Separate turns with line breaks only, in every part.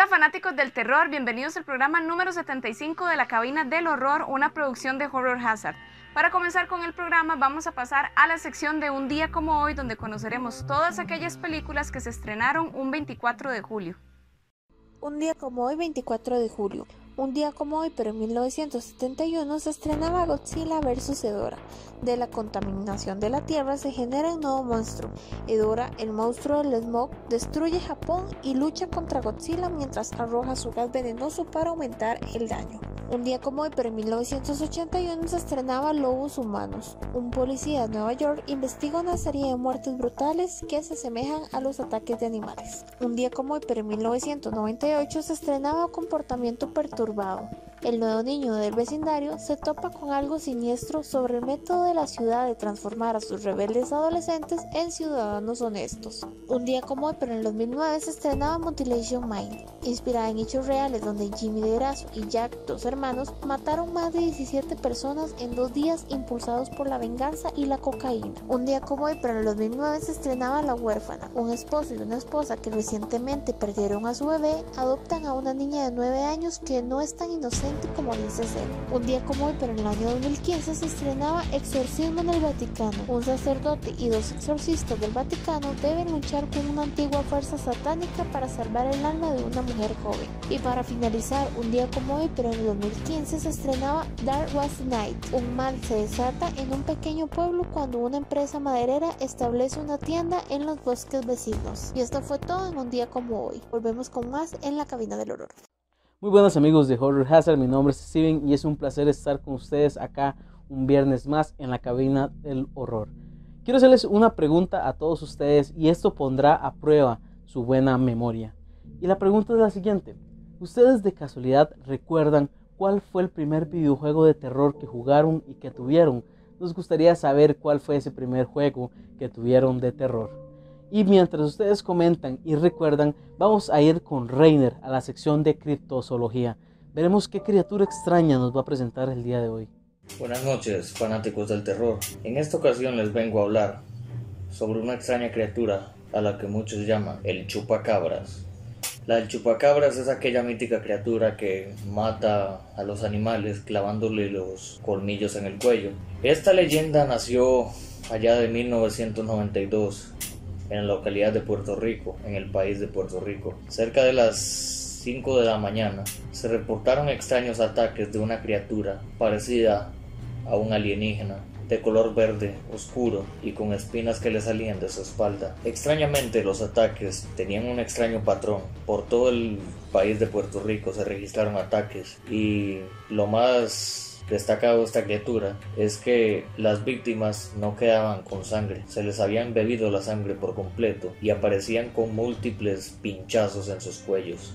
amigos del terror, bienvenidos al programa número 75 de la cabina del horror, una producción de Horror Hazard. Para comenzar con el programa vamos a pasar a la sección de un día como hoy donde conoceremos todas aquellas películas que se estrenaron un 24 de julio.
Un día como hoy 24 de julio. Un día como hoy, pero en 1971, se estrenaba Godzilla vs. Edora. De la contaminación de la Tierra se genera un nuevo monstruo. Edora, el monstruo del smog, destruye Japón y lucha contra Godzilla mientras arroja su gas venenoso para aumentar el daño. Un día como hoy, pero en 1981 se estrenaba Lobos Humanos. Un policía de Nueva York investiga una serie de muertes brutales que se asemejan a los ataques de animales. Un día como hoy, pero en 1998 se estrenaba Comportamiento Turbao. El nuevo niño del vecindario se topa con algo siniestro sobre el método de la ciudad de transformar a sus rebeldes adolescentes en ciudadanos honestos. Un día como hoy, pero en el 2009 se estrenaba Mutilation Mind, inspirada en hechos reales donde Jimmy DeGrasso y Jack, dos hermanos, mataron más de 17 personas en dos días impulsados por la venganza y la cocaína. Un día como hoy, pero en el 2009 se estrenaba La huérfana. Un esposo y una esposa que recientemente perdieron a su bebé adoptan a una niña de 9 años que no es tan inocente como dice ser. Un día como hoy, pero en el año 2015 se estrenaba Exorcismo en el Vaticano. Un sacerdote y dos exorcistas del Vaticano deben luchar con una antigua fuerza satánica para salvar el alma de una mujer joven. Y para finalizar, un día como hoy, pero en el 2015 se estrenaba Dark Was Night. Un mal se desata en un pequeño pueblo cuando una empresa maderera establece una tienda en los bosques vecinos. Y esto fue todo en un día como hoy. Volvemos con más en la cabina del horror.
Muy buenos amigos de Horror Hazard, mi nombre es Steven y es un placer estar con ustedes acá un viernes más en la cabina del horror. Quiero hacerles una pregunta a todos ustedes y esto pondrá a prueba su buena memoria. Y la pregunta es la siguiente. ¿Ustedes de casualidad recuerdan cuál fue el primer videojuego de terror que jugaron y que tuvieron? Nos gustaría saber cuál fue ese primer juego que tuvieron de terror. Y mientras ustedes comentan y recuerdan, vamos a ir con Reiner a la sección de criptozoología. Veremos qué criatura extraña nos va a presentar el día de hoy.
Buenas noches, fanáticos del terror. En esta ocasión les vengo a hablar sobre una extraña criatura a la que muchos llaman el chupacabras. La del chupacabras es aquella mítica criatura que mata a los animales clavándole los colmillos en el cuello. Esta leyenda nació allá de 1992 en la localidad de Puerto Rico, en el país de Puerto Rico. Cerca de las 5 de la mañana se reportaron extraños ataques de una criatura parecida a un alienígena de color verde oscuro y con espinas que le salían de su espalda. Extrañamente los ataques tenían un extraño patrón. Por todo el país de Puerto Rico se registraron ataques y lo más destacado esta criatura es que las víctimas no quedaban con sangre, se les habían bebido la sangre por completo y aparecían con múltiples pinchazos en sus cuellos.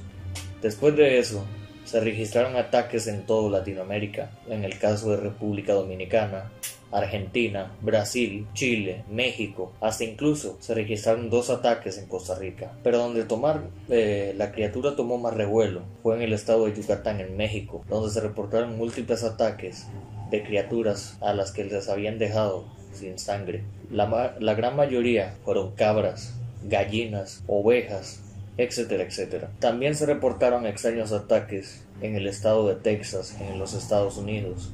Después de eso, se registraron ataques en toda Latinoamérica, en el caso de República Dominicana, Argentina, Brasil, Chile, México, hasta incluso se registraron dos ataques en Costa Rica. Pero donde tomar eh, la criatura tomó más revuelo fue en el estado de Yucatán, en México, donde se reportaron múltiples ataques de criaturas a las que les habían dejado sin sangre. La, la gran mayoría fueron cabras, gallinas, ovejas, etcétera, etcétera. También se reportaron extraños ataques en el estado de Texas, en los Estados Unidos,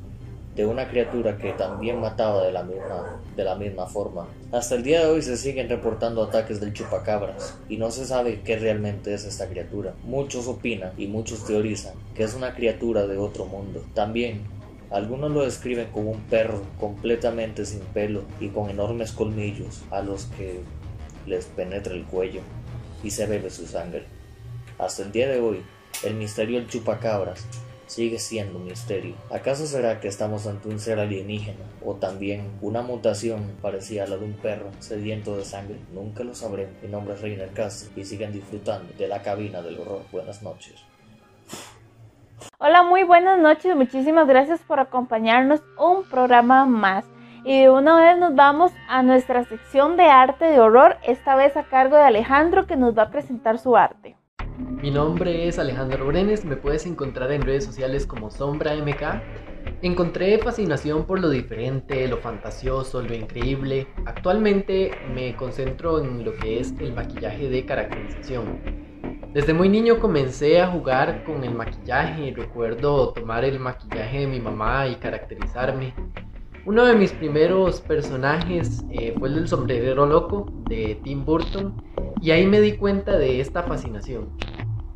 de una criatura que también mataba de la misma, de la misma forma. Hasta el día de hoy se siguen reportando ataques del chupacabras y no se sabe qué realmente es esta criatura. Muchos opinan y muchos teorizan que es una criatura de otro mundo. También algunos lo describen como un perro completamente sin pelo y con enormes colmillos a los que les penetra el cuello y se bebe su sangre. Hasta el día de hoy, el misterio del chupacabras sigue siendo un misterio. ¿Acaso será que estamos ante un ser alienígena o también una mutación parecida a la de un perro sediento de sangre? Nunca lo sabremos. Mi nombre es Reiner Castro y siguen disfrutando de la cabina del horror. Buenas noches.
Hola, muy buenas noches. Muchísimas gracias por acompañarnos un programa más. Y de una vez nos vamos a nuestra sección de arte de horror, esta vez a cargo de Alejandro que nos va a presentar su arte.
Mi nombre es Alejandro Brenes, me puedes encontrar en redes sociales como Sombra MK. Encontré fascinación por lo diferente, lo fantasioso, lo increíble. Actualmente me concentro en lo que es el maquillaje de caracterización. Desde muy niño comencé a jugar con el maquillaje. Recuerdo tomar el maquillaje de mi mamá y caracterizarme. Uno de mis primeros personajes eh, fue el del sombrerero loco de Tim Burton y ahí me di cuenta de esta fascinación.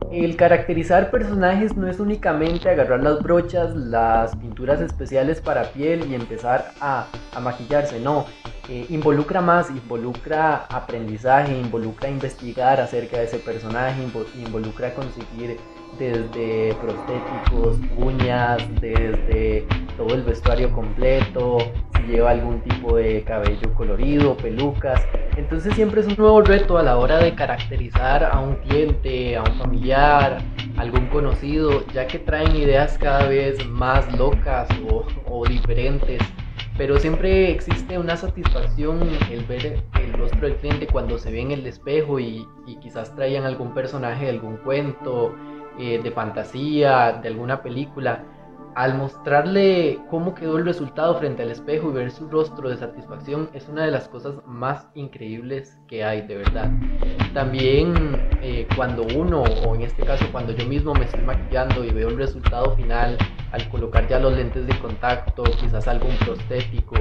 El caracterizar personajes no es únicamente agarrar las brochas, las pinturas especiales para piel y empezar a, maquillarse, no. Eh, involucra más, involucra aprendizaje, involucra investigar acerca de ese personaje, involucra conseguir desde prostéticos, uñas, desde todo el vestuario completo, si lleva algún tipo de cabello colorido, pelucas. Entonces siempre es un nuevo reto a la hora de caracterizar a un cliente, a un familiar, algún conocido, ya que traen ideas cada vez más locas o, diferentes. Pero siempre existe una satisfacción el ver el rostro del cliente cuando se ve en el espejo y, quizás traigan algún personaje de algún cuento, eh, de fantasía, de alguna película, al mostrarle cómo quedó el resultado frente al espejo y ver su rostro de satisfacción es una de las cosas más increíbles que hay, de verdad. También eh, cuando uno, o en este caso cuando yo mismo me estoy maquillando y veo el resultado final, al colocar ya los lentes de contacto, quizás algún prostético,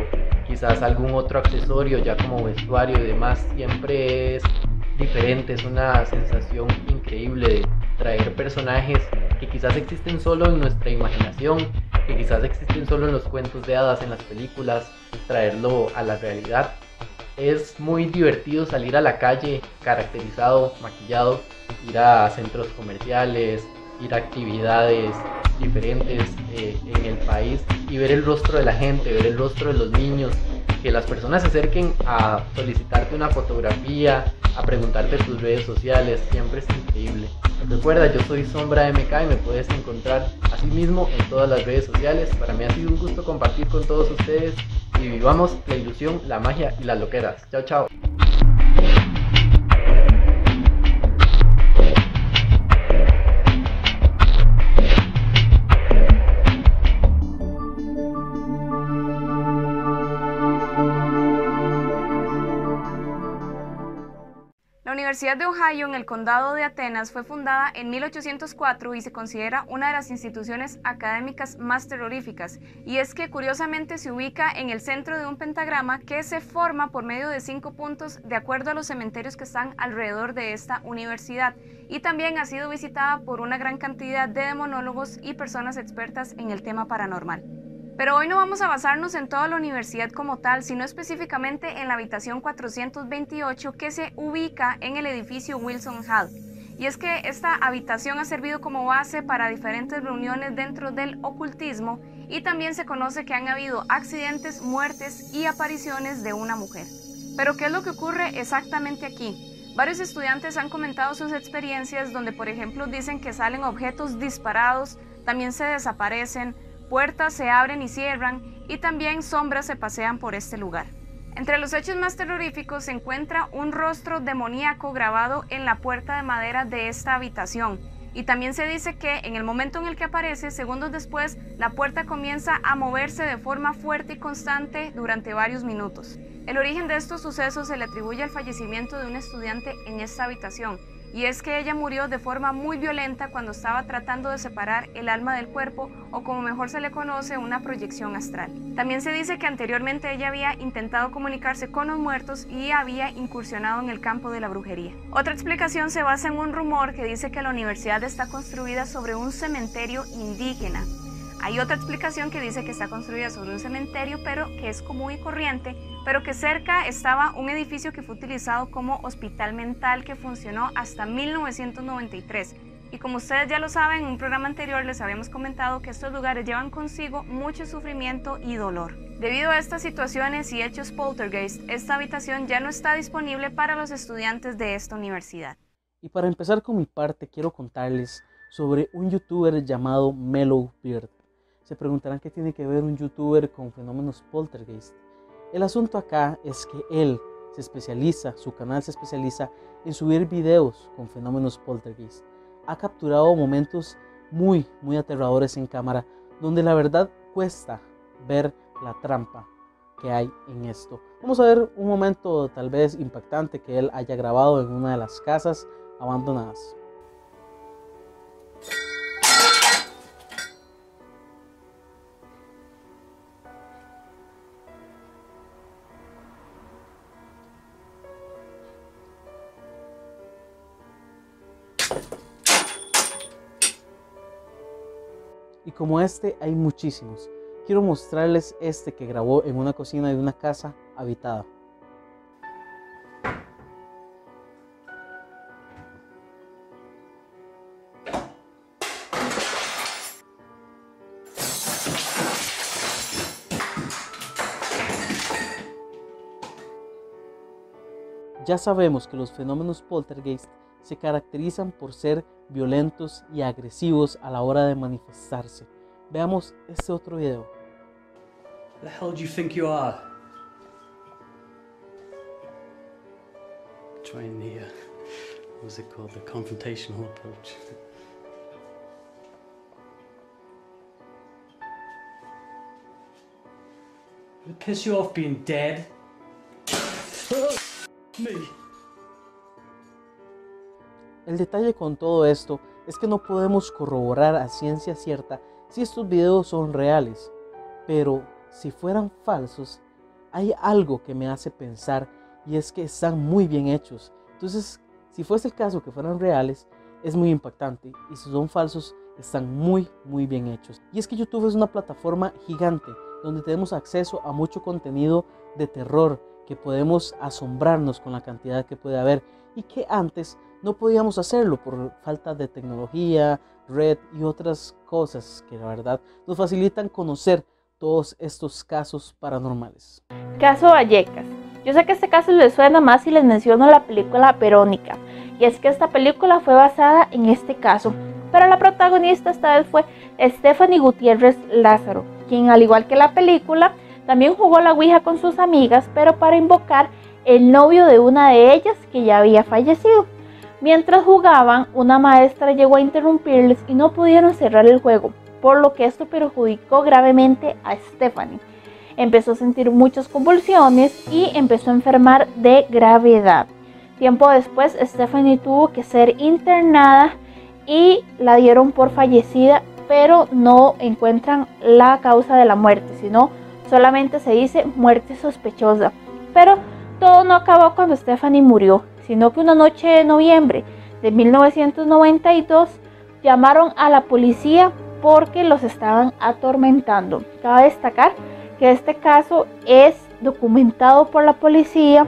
quizás algún otro accesorio ya como vestuario y demás, siempre es diferente, es una sensación increíble de traer personajes que quizás existen solo en nuestra imaginación, que quizás existen solo en los cuentos de hadas, en las películas, traerlo a la realidad. Es muy divertido salir a la calle caracterizado, maquillado, ir a centros comerciales, ir a actividades diferentes eh, en el país y ver el rostro de la gente, ver el rostro de los niños, que las personas se acerquen a solicitarte una fotografía, a preguntarte tus redes sociales, siempre es increíble. Recuerda, yo soy Sombra MK y me puedes encontrar así mismo en todas las redes sociales. Para mí ha sido un gusto compartir con todos ustedes y vivamos la ilusión, la magia y las loqueras. Chao, chao.
Universidad de Ohio en el condado de Atenas fue fundada en 1804 y se considera una de las instituciones académicas más terroríficas. Y es que curiosamente se ubica en el centro de un pentagrama que se forma por medio de cinco puntos de acuerdo a los cementerios que están alrededor de esta universidad. Y también ha sido visitada por una gran cantidad de demonólogos y personas expertas en el tema paranormal. Pero hoy no vamos a basarnos en toda la universidad como tal, sino específicamente en la habitación 428 que se ubica en el edificio Wilson Hall. Y es que esta habitación ha servido como base para diferentes reuniones dentro del ocultismo y también se conoce que han habido accidentes, muertes y apariciones de una mujer. Pero ¿qué es lo que ocurre exactamente aquí? Varios estudiantes han comentado sus experiencias donde por ejemplo dicen que salen objetos disparados, también se desaparecen, puertas se abren y cierran y también sombras se pasean por este lugar. Entre los hechos más terroríficos se encuentra un rostro demoníaco grabado en la puerta de madera de esta habitación. Y también se dice que en el momento en el que aparece, segundos después, la puerta comienza a moverse de forma fuerte y constante durante varios minutos. El origen de estos sucesos se le atribuye al fallecimiento de un estudiante en esta habitación, y es que ella murió de forma muy violenta cuando estaba tratando de separar el alma del cuerpo o como mejor se le conoce una proyección astral. También se dice que anteriormente ella había intentado comunicarse con los muertos y había incursionado en el campo de la brujería. Otra explicación se basa en un rumor que dice que la universidad está construida sobre un cementerio indígena hay otra explicación que dice que está construida sobre un cementerio, pero que es común y corriente, pero que cerca estaba un edificio que fue utilizado como hospital mental que funcionó hasta 1993. Y como ustedes ya lo saben, en un programa anterior les habíamos comentado que estos lugares llevan consigo mucho sufrimiento y dolor. Debido a estas situaciones y hechos poltergeist, esta habitación ya no está disponible para los estudiantes de esta universidad.
Y para empezar con mi parte, quiero contarles sobre un youtuber llamado Mellow Beard. Se preguntarán qué tiene que ver un youtuber con fenómenos poltergeist. El asunto acá es que él se especializa, su canal se especializa en subir videos con fenómenos poltergeist. Ha capturado momentos muy, muy aterradores en cámara, donde la verdad cuesta ver la trampa que hay en esto. Vamos a ver un momento tal vez impactante que él haya grabado en una de las casas abandonadas. Como este hay muchísimos. Quiero mostrarles este que grabó en una cocina de una casa habitada. Ya sabemos que los fenómenos poltergeist se caracterizan por ser violentos y agresivos a la hora de manifestarse. Veamos este otro video.
The hell do you think you are? Trying the, uh, what was it called? The confrontational approach. Would it piss you off being dead? Me.
El detalle con todo esto es que no podemos corroborar a ciencia cierta si estos videos son reales, pero si fueran falsos, hay algo que me hace pensar y es que están muy bien hechos. Entonces, si fuese el caso que fueran reales, es muy impactante y si son falsos, están muy, muy bien hechos. Y es que YouTube es una plataforma gigante donde tenemos acceso a mucho contenido de terror que podemos asombrarnos con la cantidad que puede haber y que antes no podíamos hacerlo por falta de tecnología, red y otras cosas que la verdad nos facilitan conocer todos estos casos paranormales.
Caso Vallecas. Yo sé que este caso les suena más si les menciono la película Verónica. Y es que esta película fue basada en este caso. Pero la protagonista esta vez fue Stephanie Gutiérrez Lázaro, quien al igual que la película, también jugó la Ouija con sus amigas, pero para invocar el novio de una de ellas que ya había fallecido. Mientras jugaban, una maestra llegó a interrumpirles y no pudieron cerrar el juego, por lo que esto perjudicó gravemente a Stephanie. Empezó a sentir muchas convulsiones y empezó a enfermar de gravedad. Tiempo después, Stephanie tuvo que ser internada y la dieron por fallecida, pero no encuentran la causa de la muerte, sino solamente se dice muerte sospechosa. Pero todo no acabó cuando Stephanie murió, sino que una noche de noviembre de 1992 llamaron a la policía porque los estaban atormentando. Cabe destacar que este caso es documentado por la policía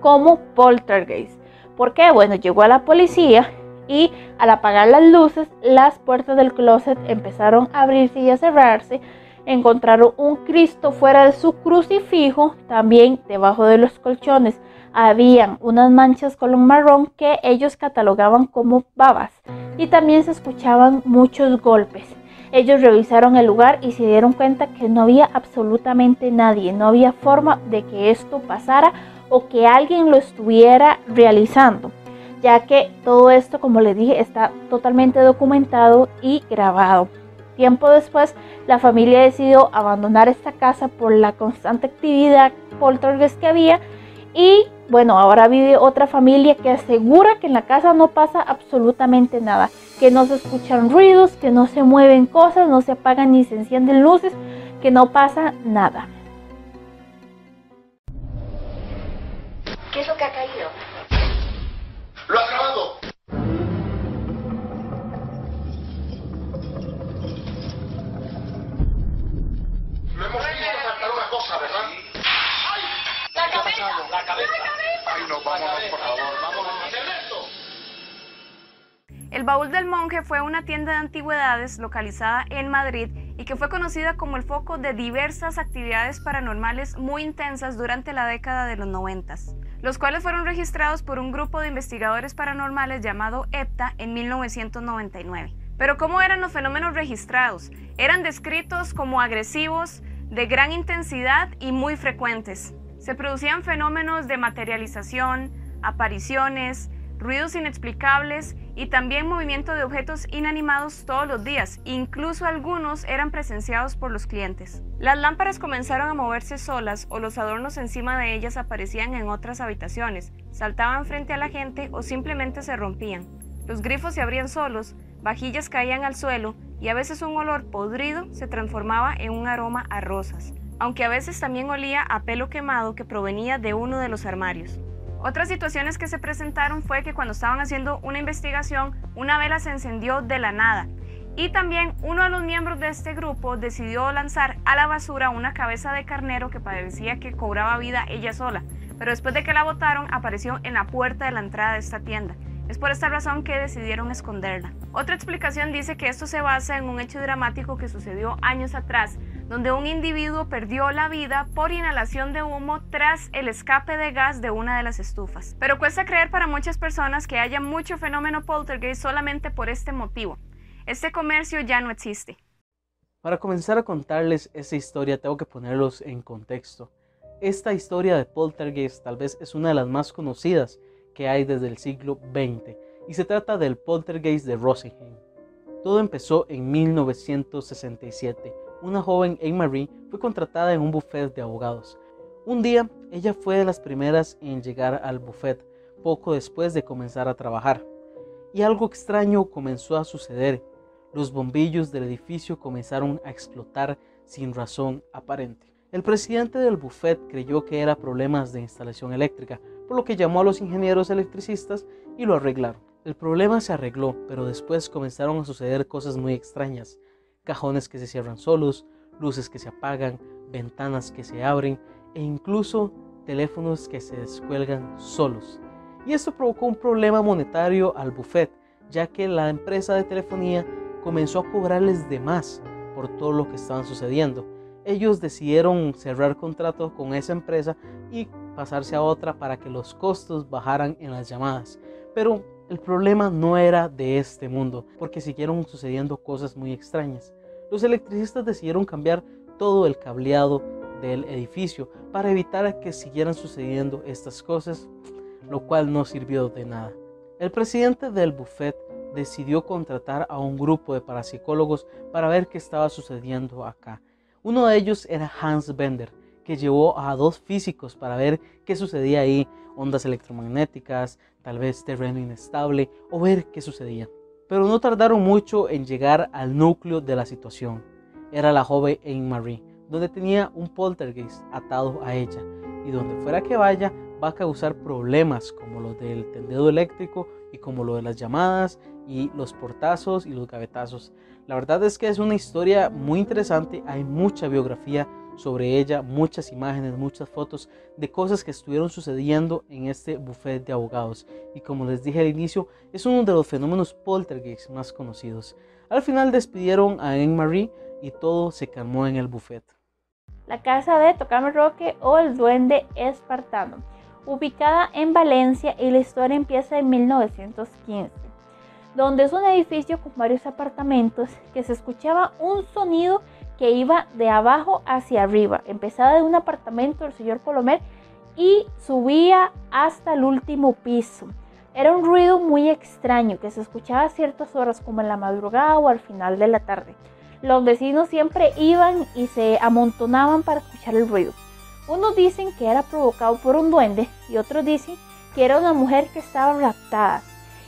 como poltergeist. ¿Por qué? Bueno, llegó a la policía y al apagar las luces, las puertas del closet empezaron a abrirse y a cerrarse. Encontraron un Cristo fuera de su crucifijo, también debajo de los colchones habían unas manchas color marrón que ellos catalogaban como babas y también se escuchaban muchos golpes. Ellos revisaron el lugar y se dieron cuenta que no había absolutamente nadie, no había forma de que esto pasara o que alguien lo estuviera realizando, ya que todo esto, como les dije, está totalmente documentado y grabado. Tiempo después, la familia decidió abandonar esta casa por la constante actividad poltergeist que había y bueno, ahora vive otra familia que asegura que en la casa no pasa absolutamente nada, que no se escuchan ruidos, que no se mueven cosas, no se apagan ni se encienden luces, que no pasa nada.
¿Qué es lo que ha caído?
¡Lo ha grabado!
El Baúl del Monje fue una tienda de antigüedades localizada en Madrid y que fue conocida como el foco de diversas actividades paranormales muy intensas durante la década de los 90, los cuales fueron registrados por un grupo de investigadores paranormales llamado EPTA en 1999. Pero ¿cómo eran los fenómenos registrados? Eran descritos como agresivos, de gran intensidad y muy frecuentes. Se producían fenómenos de materialización, apariciones, ruidos inexplicables y también movimiento de objetos inanimados todos los días, incluso algunos eran presenciados por los clientes. Las lámparas comenzaron a moverse solas o los adornos encima de ellas aparecían en otras habitaciones, saltaban frente a la gente o simplemente se rompían. Los grifos se abrían solos, vajillas caían al suelo y a veces un olor podrido se transformaba en un aroma a rosas, aunque a veces también olía a pelo quemado que provenía de uno de los armarios. Otras situaciones que se presentaron fue que cuando estaban haciendo una investigación, una vela se encendió de la nada Y también uno de los miembros de este grupo decidió lanzar a la basura una cabeza de carnero que parecía que cobraba vida ella sola, pero después de que la botaron apareció en la puerta de la entrada de esta tienda. Es por esta razón que decidieron esconderla. Otra explicación dice que esto se basa en un hecho dramático que sucedió años atrás, donde un individuo perdió la vida por inhalación de humo tras el escape de gas de una de las estufas. Pero cuesta creer para muchas personas que haya mucho fenómeno poltergeist solamente por este motivo. Este comercio ya no existe.
Para comenzar a contarles esa historia tengo que ponerlos en contexto. Esta historia de poltergeist tal vez es una de las más conocidas que hay desde el siglo XX y se trata del poltergeist de Rosenheim. Todo empezó en 1967. Una joven Anne-Marie fue contratada en un buffet de abogados. Un día, ella fue de las primeras en llegar al buffet, poco después de comenzar a trabajar. Y algo extraño comenzó a suceder. Los bombillos del edificio comenzaron a explotar sin razón aparente. El presidente del buffet creyó que era problemas de instalación eléctrica, por lo que llamó a los ingenieros electricistas y lo arreglaron. El problema se arregló, pero después comenzaron a suceder cosas muy extrañas. Cajones que se cierran solos, luces que se apagan, ventanas que se abren e incluso teléfonos que se descuelgan solos. Y esto provocó un problema monetario al buffet, ya que la empresa de telefonía comenzó a cobrarles de más por todo lo que estaban sucediendo. Ellos decidieron cerrar contrato con esa empresa y pasarse a otra para que los costos bajaran en las llamadas. Pero el problema no era de este mundo, porque siguieron sucediendo cosas muy extrañas. Los electricistas decidieron cambiar todo el cableado del edificio para evitar que siguieran sucediendo estas cosas, lo cual no sirvió de nada. El presidente del buffet decidió contratar a un grupo de parapsicólogos para ver qué estaba sucediendo acá. Uno de ellos era Hans Bender, que llevó a dos físicos para ver qué sucedía ahí, ondas electromagnéticas, tal vez terreno inestable, o ver qué sucedía. Pero no tardaron mucho en llegar al núcleo de la situación. Era la joven Anne Marie, donde tenía un poltergeist atado a ella, y donde fuera que vaya va a causar problemas como los del tendido eléctrico y como lo de las llamadas y los portazos y los gavetazos. La verdad es que es una historia muy interesante, hay mucha biografía sobre ella, muchas imágenes, muchas fotos de cosas que estuvieron sucediendo en este buffet de abogados. Y como les dije al inicio, es uno de los fenómenos poltergeist más conocidos. Al final despidieron a Anne-Marie y todo se calmó en el buffet.
La casa de Tocame Roque o el Duende Espartano, ubicada en Valencia y la historia empieza en 1915 donde es un edificio con varios apartamentos que se escuchaba un sonido que iba de abajo hacia arriba. Empezaba de un apartamento del señor Colomer y subía hasta el último piso. Era un ruido muy extraño que se escuchaba a ciertas horas como en la madrugada o al final de la tarde. Los vecinos siempre iban y se amontonaban para escuchar el ruido. Unos dicen que era provocado por un duende y otros dicen que era una mujer que estaba raptada.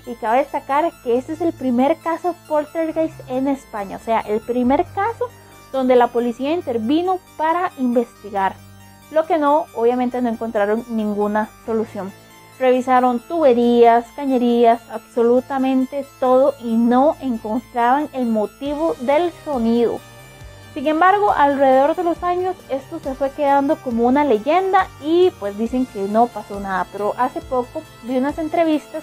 Y cabe destacar que este es el primer caso poltergeist en España, o sea, el primer caso donde la policía intervino para investigar. Lo que no, obviamente no encontraron ninguna solución. Revisaron tuberías, cañerías, absolutamente todo y no encontraban el motivo del sonido. Sin embargo, alrededor de los años esto se fue quedando como una leyenda y pues dicen que no pasó nada. Pero hace poco vi unas entrevistas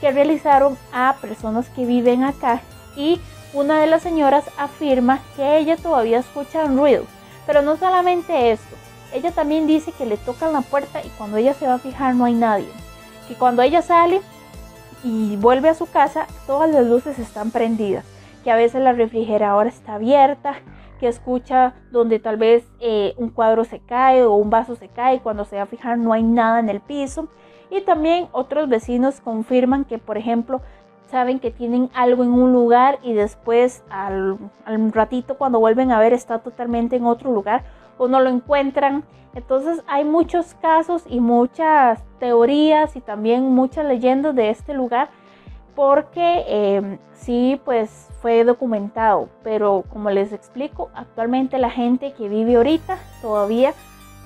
que realizaron a personas que viven acá y una de las señoras afirma que ella todavía escucha un ruido, pero no solamente esto, ella también dice que le tocan la puerta y cuando ella se va a fijar no hay nadie, que cuando ella sale y vuelve a su casa todas las luces están prendidas, que a veces la refrigeradora está abierta, que escucha donde tal vez eh, un cuadro se cae o un vaso se cae cuando se va a fijar no hay nada en el piso. Y también otros vecinos confirman que, por ejemplo, saben que tienen algo en un lugar y después al, ratito cuando vuelven a ver está totalmente en otro lugar o no lo encuentran. Entonces hay muchos casos y muchas teorías y también muchas leyendas de este lugar porque eh, sí pues fue documentado, pero como les explico, actualmente la gente que vive ahorita todavía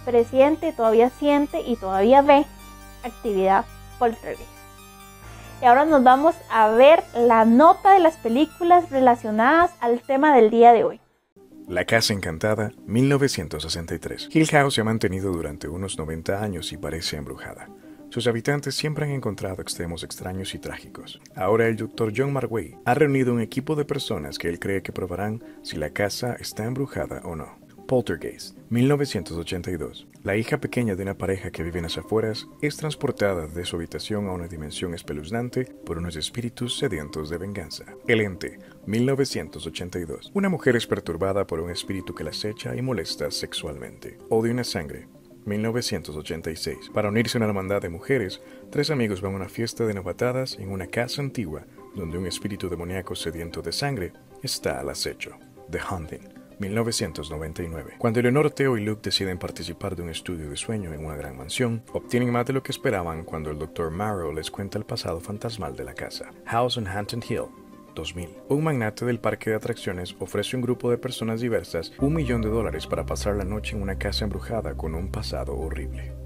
presiente, todavía siente y todavía ve actividad poltergeist. Y ahora nos vamos a ver la nota de las películas relacionadas al tema del día de hoy.
La Casa Encantada, 1963. Hill House se ha mantenido durante unos 90 años y parece embrujada. Sus habitantes siempre han encontrado extremos extraños y trágicos. Ahora el Dr. John Marway ha reunido un equipo de personas que él cree que probarán si la casa está embrujada o no. Poltergeist, 1982. La hija pequeña de una pareja que vive en las afueras es transportada de su habitación a una dimensión espeluznante por unos espíritus sedientos de venganza. El ente, 1982. Una mujer es perturbada por un espíritu que la acecha y molesta sexualmente. Odio una sangre, 1986. Para unirse a una hermandad de mujeres, tres amigos van a una fiesta de novatadas en una casa antigua donde un espíritu demoníaco sediento de sangre está al acecho. The Hunting, 1999. Cuando Eleanor, Theo y Luke deciden participar de un estudio de sueño en una gran mansión, obtienen más de lo que esperaban cuando el Dr. Marrow les cuenta el pasado fantasmal de la casa. House on Hampton Hill, 2000. Un magnate del parque de atracciones ofrece a un grupo de personas diversas un millón de dólares para pasar la noche en una casa embrujada con un pasado horrible.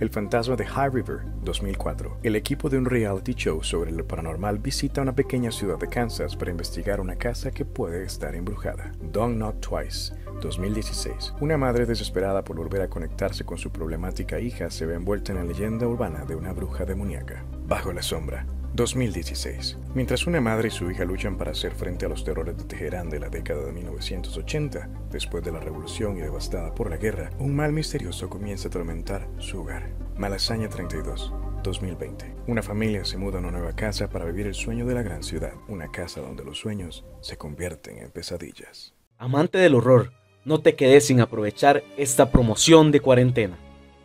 El fantasma de High River, 2004. El equipo de un reality show sobre lo paranormal visita una pequeña ciudad de Kansas para investigar una casa que puede estar embrujada. Don't Knock Twice, 2016. Una madre desesperada por volver a conectarse con su problemática hija se ve envuelta en la leyenda urbana de una bruja demoníaca. Bajo la sombra, 2016. Mientras una madre y su hija luchan para hacer frente a los terrores de Teherán de la década de 1980, después de la revolución y devastada por la guerra, un mal misterioso comienza a atormentar su hogar. Malasaña 32. 2020. Una familia se muda a una nueva casa para vivir el sueño de la gran ciudad, una casa donde los sueños se convierten en pesadillas.
Amante del horror, no te quedes sin aprovechar esta promoción de cuarentena.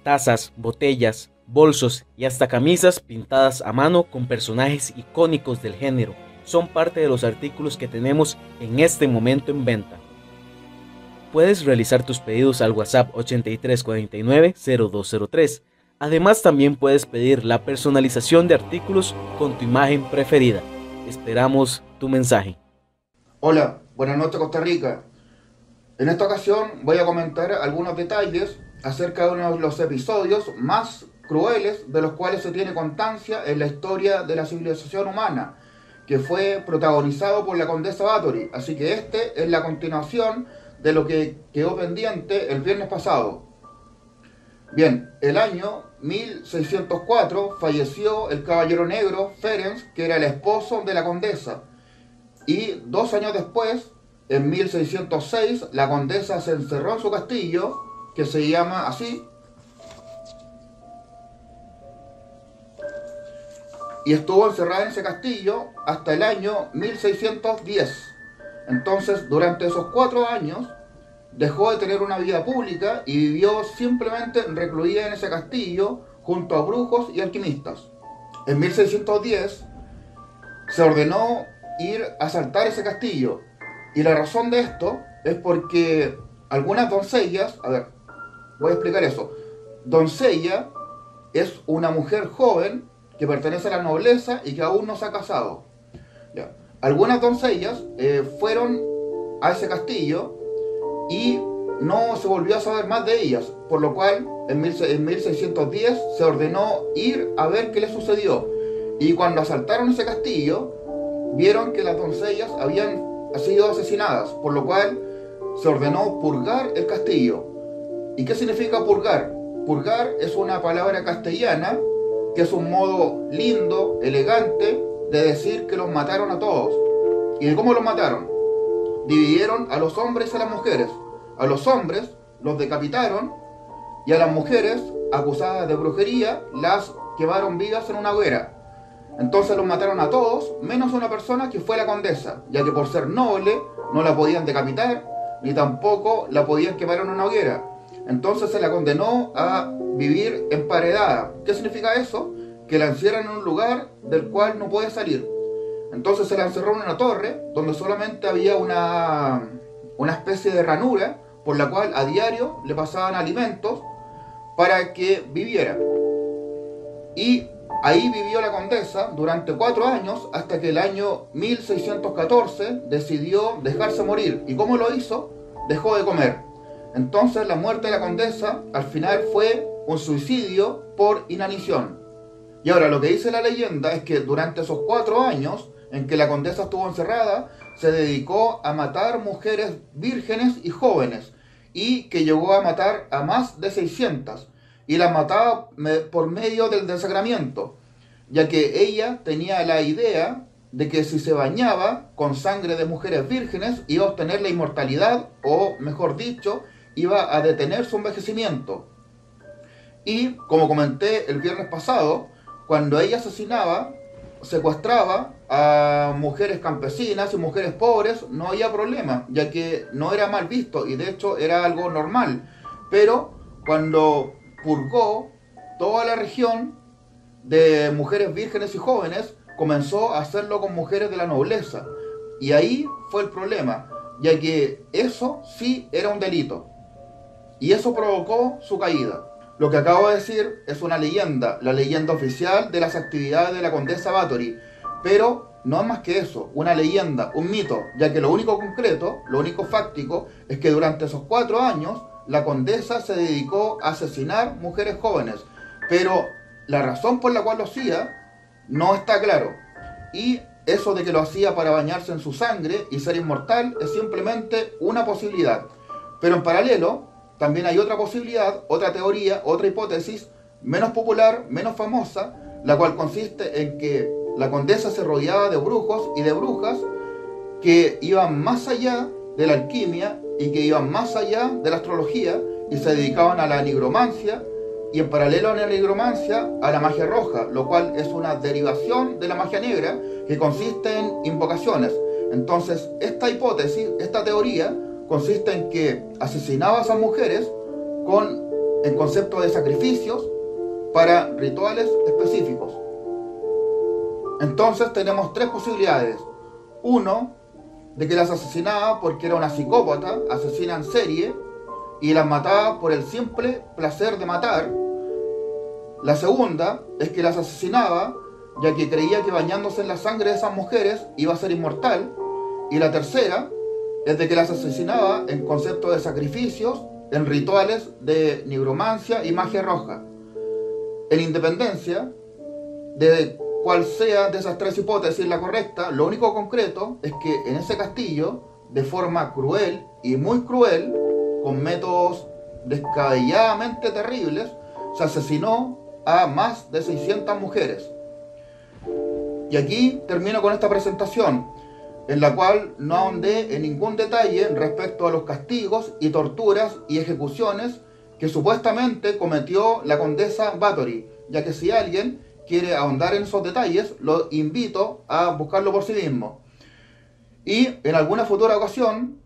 Tazas, botellas, bolsos y hasta camisas pintadas a mano con personajes icónicos del género son parte de los artículos que tenemos en este momento en venta. Puedes realizar tus pedidos al WhatsApp 8349-0203. Además también puedes pedir la personalización de artículos con tu imagen preferida. Esperamos tu mensaje.
Hola, buenas noches Costa Rica. En esta ocasión voy a comentar algunos detalles acerca de uno de los episodios más crueles de los cuales se tiene constancia en la historia de la civilización humana, que fue protagonizado por la condesa Bathory. Así que este es la continuación de lo que quedó pendiente el viernes pasado. Bien, el año 1604 falleció el caballero negro Ferenc, que era el esposo de la condesa. Y dos años después, en 1606, la condesa se encerró en su castillo, que se llama así, y estuvo encerrada en ese castillo hasta el año 1610. Entonces, durante esos cuatro años, dejó de tener una vida pública y vivió simplemente recluida en ese castillo junto a brujos y alquimistas. En 1610 se ordenó ir a asaltar ese castillo y la razón de esto es porque algunas doncellas, a ver, voy a explicar eso. Doncella es una mujer joven que pertenece a la nobleza y que aún no se ha casado. Algunas doncellas eh, fueron a ese castillo y no se volvió a saber más de ellas, por lo cual en, 1610 se ordenó ir a ver qué le sucedió. Y cuando asaltaron ese castillo, vieron que las doncellas habían sido asesinadas, por lo cual se ordenó purgar el castillo. ¿Y qué significa purgar? Purgar es una palabra castellana que es un modo lindo, elegante, de decir que los mataron a todos. ¿Y de cómo los mataron? Dividieron a los hombres y a las mujeres. A los hombres los decapitaron y a las mujeres acusadas de brujería las quemaron vivas en una hoguera. Entonces los mataron a todos, menos a una persona que fue la condesa, ya que por ser noble no la podían decapitar, ni tampoco la podían quemar en una hoguera. Entonces se la condenó a vivir emparedada. ¿Qué significa eso? Que la encierran en un lugar del cual no puede salir. Entonces se la encerró en una torre donde solamente había una, una especie de ranura por la cual a diario le pasaban alimentos para que viviera. Y ahí vivió la condesa durante cuatro años hasta que el año 1614 decidió dejarse morir. ¿Y cómo lo hizo? Dejó de comer. Entonces la muerte de la condesa al final fue un suicidio por inanición. Y ahora lo que dice la leyenda es que durante esos cuatro años en que la condesa estuvo encerrada, se dedicó a matar mujeres vírgenes y jóvenes y que llegó a matar a más de 600 y las mataba por medio del desagramiento, ya que ella tenía la idea de que si se bañaba con sangre de mujeres vírgenes iba a obtener la inmortalidad o, mejor dicho, iba a detener su envejecimiento. Y, como comenté el viernes pasado, cuando ella asesinaba, secuestraba a mujeres campesinas y mujeres pobres, no había problema, ya que no era mal visto y de hecho era algo normal. Pero cuando purgó toda la región de mujeres vírgenes y jóvenes, comenzó a hacerlo con mujeres de la nobleza. Y ahí fue el problema, ya que eso sí era un delito. Y eso provocó su caída. Lo que acabo de decir es una leyenda, la leyenda oficial de las actividades de la condesa Bathory. Pero no es más que eso, una leyenda, un mito, ya que lo único concreto, lo único fáctico, es que durante esos cuatro años la condesa se dedicó a asesinar mujeres jóvenes. Pero la razón por la cual lo hacía no está claro. Y eso de que lo hacía para bañarse en su sangre y ser inmortal es simplemente una posibilidad. Pero en paralelo, también hay otra posibilidad, otra teoría, otra hipótesis, menos popular, menos famosa, la cual consiste en que la condesa se rodeaba de brujos y de brujas que iban más allá de la alquimia y que iban más allá de la astrología y se dedicaban a la nigromancia y en paralelo a la nigromancia a la magia roja, lo cual es una derivación de la magia negra que consiste en invocaciones. Entonces, esta hipótesis, esta teoría, consiste en que asesinaba a esas mujeres con el concepto de sacrificios para rituales específicos. Entonces tenemos tres posibilidades. Uno, de que las asesinaba porque era una psicópata, asesina en serie, y las mataba por el simple placer de matar. La segunda es que las asesinaba ya que creía que bañándose en la sangre de esas mujeres iba a ser inmortal. Y la tercera es de que las asesinaba en concepto de sacrificios, en rituales de nigromancia y magia roja. En independencia de cuál sea de esas tres hipótesis la correcta, lo único concreto es que en ese castillo, de forma cruel y muy cruel, con métodos descabelladamente terribles, se asesinó a más de 600 mujeres. Y aquí termino con esta presentación en la cual no ahondé en ningún detalle respecto a los castigos y torturas y ejecuciones que supuestamente cometió la condesa Bathory, ya que si alguien quiere ahondar en esos detalles, lo invito a buscarlo por sí mismo. Y en alguna futura ocasión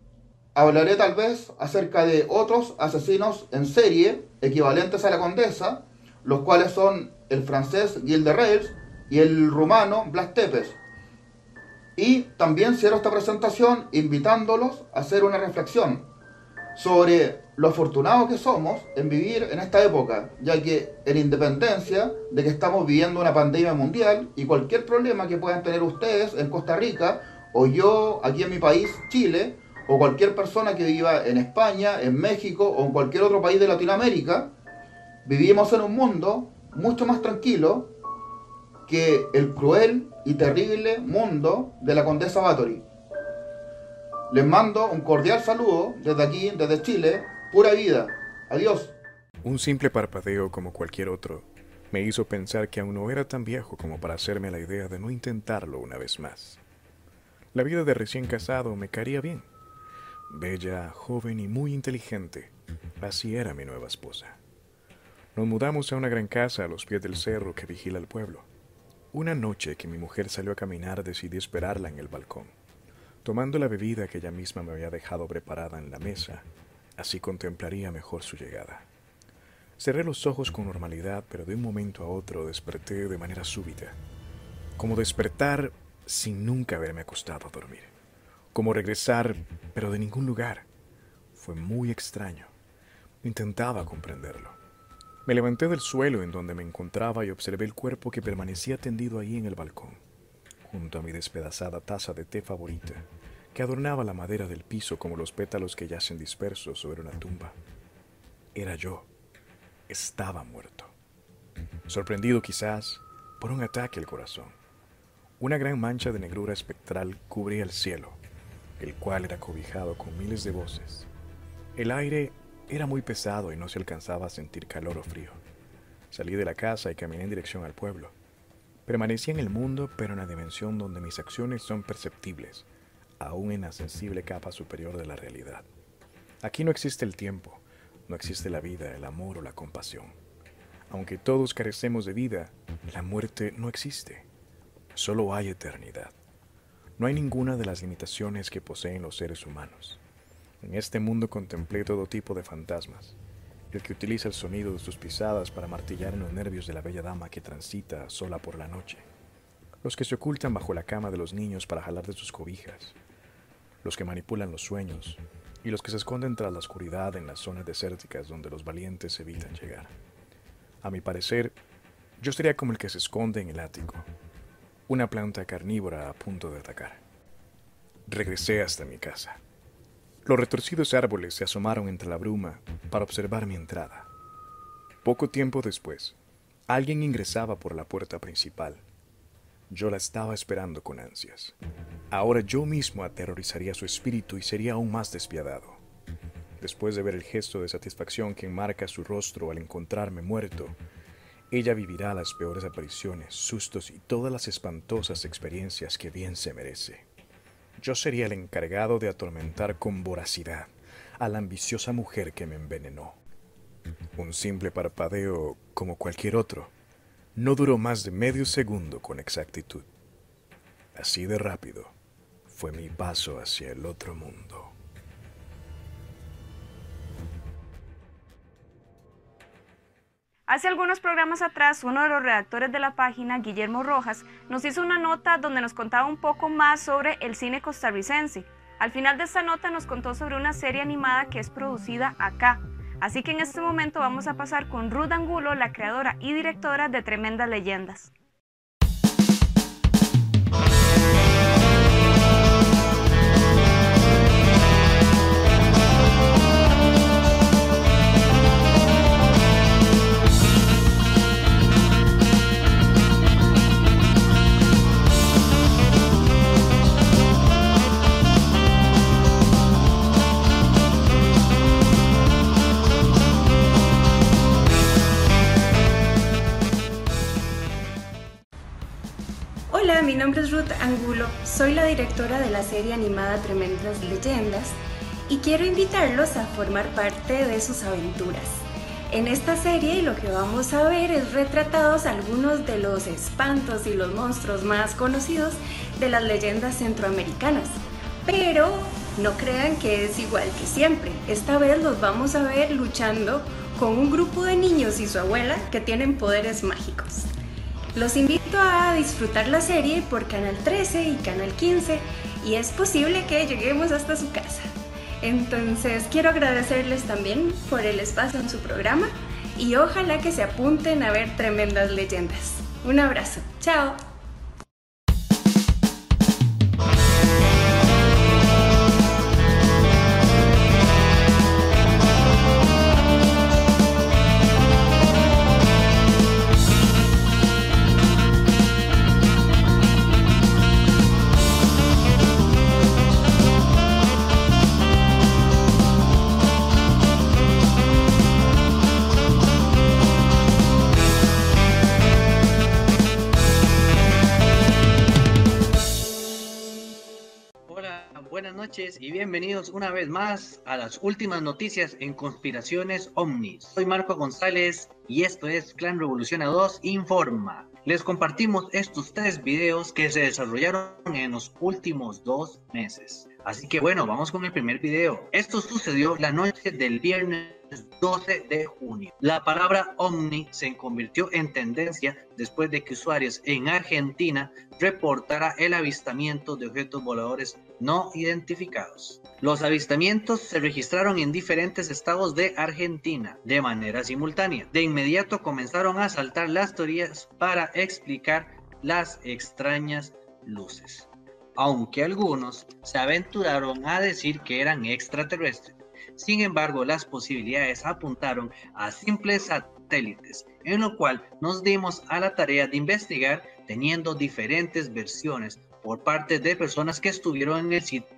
hablaré tal vez acerca de otros asesinos en serie equivalentes a la condesa, los cuales son el francés Gilles de y el rumano Blas Tepes y también cierro esta presentación invitándolos a hacer una reflexión sobre lo afortunados que somos en vivir en esta época, ya que en independencia de que estamos viviendo una pandemia mundial y cualquier problema que puedan tener ustedes en Costa Rica o yo aquí en mi país, Chile, o cualquier persona que viva en España, en México o en cualquier otro país de Latinoamérica, vivimos en un mundo mucho más tranquilo que el cruel y terrible mundo de la condesa Bathory. Les mando un cordial saludo desde aquí, desde Chile. Pura vida. Adiós.
Un simple parpadeo como cualquier otro me hizo pensar que aún no era tan viejo como para hacerme la idea de no intentarlo una vez más. La vida de recién casado me caería bien. Bella, joven y muy inteligente. Así era mi nueva esposa. Nos mudamos a una gran casa a los pies del cerro que vigila el pueblo. Una noche que mi mujer salió a caminar decidí esperarla en el balcón, tomando la bebida que ella misma me había dejado preparada en la mesa, así contemplaría mejor su llegada. Cerré los ojos con normalidad, pero de un momento a otro desperté de manera súbita, como despertar sin nunca haberme acostado a dormir, como regresar, pero de ningún lugar. Fue muy extraño. Intentaba comprenderlo. Me levanté del suelo en donde me encontraba y observé el cuerpo que permanecía tendido ahí en el balcón, junto a mi despedazada taza de té favorita, que adornaba la madera del piso como los pétalos que yacen dispersos sobre una tumba. Era yo. Estaba muerto. Sorprendido quizás, por un ataque al corazón. Una gran mancha de negrura espectral cubría el cielo, el cual era cobijado con miles de voces. El aire era muy pesado y no se alcanzaba a sentir calor o frío. Salí de la casa y caminé en dirección al pueblo. Permanecí en el mundo, pero en la dimensión donde mis acciones son perceptibles, aún en la sensible capa superior de la realidad. Aquí no existe el tiempo, no existe la vida, el amor o la compasión. Aunque todos carecemos de vida, la muerte no existe. Solo hay eternidad. No hay ninguna de las limitaciones que poseen los seres humanos. En este mundo contemplé todo tipo de fantasmas. El que utiliza el sonido de sus pisadas para martillar en los nervios de la bella dama que transita sola por la noche. Los que se ocultan bajo la cama de los niños para jalar de sus cobijas. Los que manipulan los sueños. Y los que se esconden tras la oscuridad en las zonas desérticas donde los valientes evitan llegar. A mi parecer, yo sería como el que se esconde en el ático, una planta carnívora a punto de atacar. Regresé hasta mi casa. Los retorcidos árboles se asomaron entre la bruma para observar mi entrada. Poco tiempo después, alguien ingresaba por la puerta principal. Yo la estaba esperando con ansias. Ahora yo mismo aterrorizaría su espíritu y sería aún más despiadado. Después de ver el gesto de satisfacción que enmarca su rostro al encontrarme muerto, ella vivirá las peores apariciones, sustos y todas las espantosas experiencias que bien se merece. Yo sería el encargado de atormentar con voracidad a la ambiciosa mujer que me envenenó. Un simple parpadeo como cualquier otro no duró más de medio segundo con exactitud. Así de rápido fue mi paso hacia el otro mundo.
Hace algunos programas atrás, uno de los redactores de la página, Guillermo Rojas, nos hizo una nota donde nos contaba un poco más sobre el cine costarricense. Al final de esta nota nos contó sobre una serie animada que es producida acá. Así que en este momento vamos a pasar con Ruth Angulo, la creadora y directora de Tremendas Leyendas.
Nombre es Ruth Angulo, soy la directora de la serie animada Tremendas Leyendas y quiero invitarlos a formar parte de sus aventuras. En esta serie lo que vamos a ver es retratados algunos de los espantos y los monstruos más conocidos de las leyendas centroamericanas. Pero no crean que es igual que siempre, esta vez los vamos a ver luchando con un grupo de niños y su abuela que tienen poderes mágicos. Los invito a disfrutar la serie por Canal 13 y Canal 15 y es posible que lleguemos hasta su casa. Entonces quiero agradecerles también por el espacio en su programa y ojalá que se apunten a ver tremendas leyendas. Un abrazo, chao.
Y bienvenidos una vez más a las últimas noticias en Conspiraciones Omnis. Soy Marco González y esto es Clan Revolución 2 Informa. Les compartimos estos tres videos que se desarrollaron en los últimos dos meses. Así que bueno, vamos con el primer video. Esto sucedió la noche del viernes 12 de junio. La palabra Omni se convirtió en tendencia después de que usuarios en Argentina reportara el avistamiento de objetos voladores no identificados. Los avistamientos se registraron en diferentes estados de Argentina de manera simultánea. De inmediato comenzaron a saltar las teorías para explicar las extrañas luces. Aunque algunos se aventuraron a decir que eran extraterrestres. Sin embargo, las posibilidades apuntaron a simples satélites, en lo cual nos dimos a la tarea de investigar teniendo diferentes versiones por parte de personas que estuvieron en el sitio,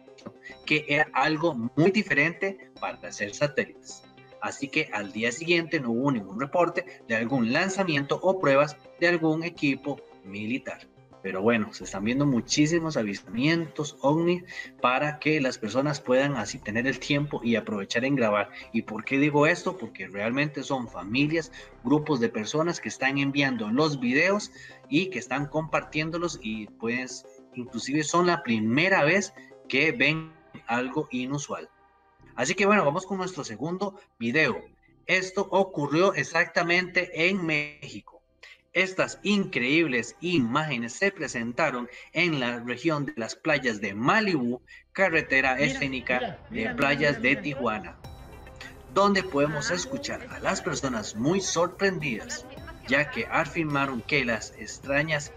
que era algo muy diferente para hacer satélites. Así que al día siguiente no hubo ningún reporte de algún lanzamiento o pruebas de algún equipo militar. Pero bueno, se están viendo muchísimos avistamientos ovni para que las personas puedan así tener el tiempo y aprovechar en grabar. ¿Y por qué digo esto? Porque realmente son familias, grupos de personas que están enviando los videos y que están compartiéndolos y pues inclusive son la primera vez que ven algo inusual. Así que bueno, vamos con nuestro segundo video. Esto ocurrió exactamente en México. Estas increíbles imágenes se presentaron en la región de las playas de Malibu, carretera escénica de playas de Tijuana, donde podemos escuchar a las personas muy sorprendidas, ya que afirmaron que las extrañas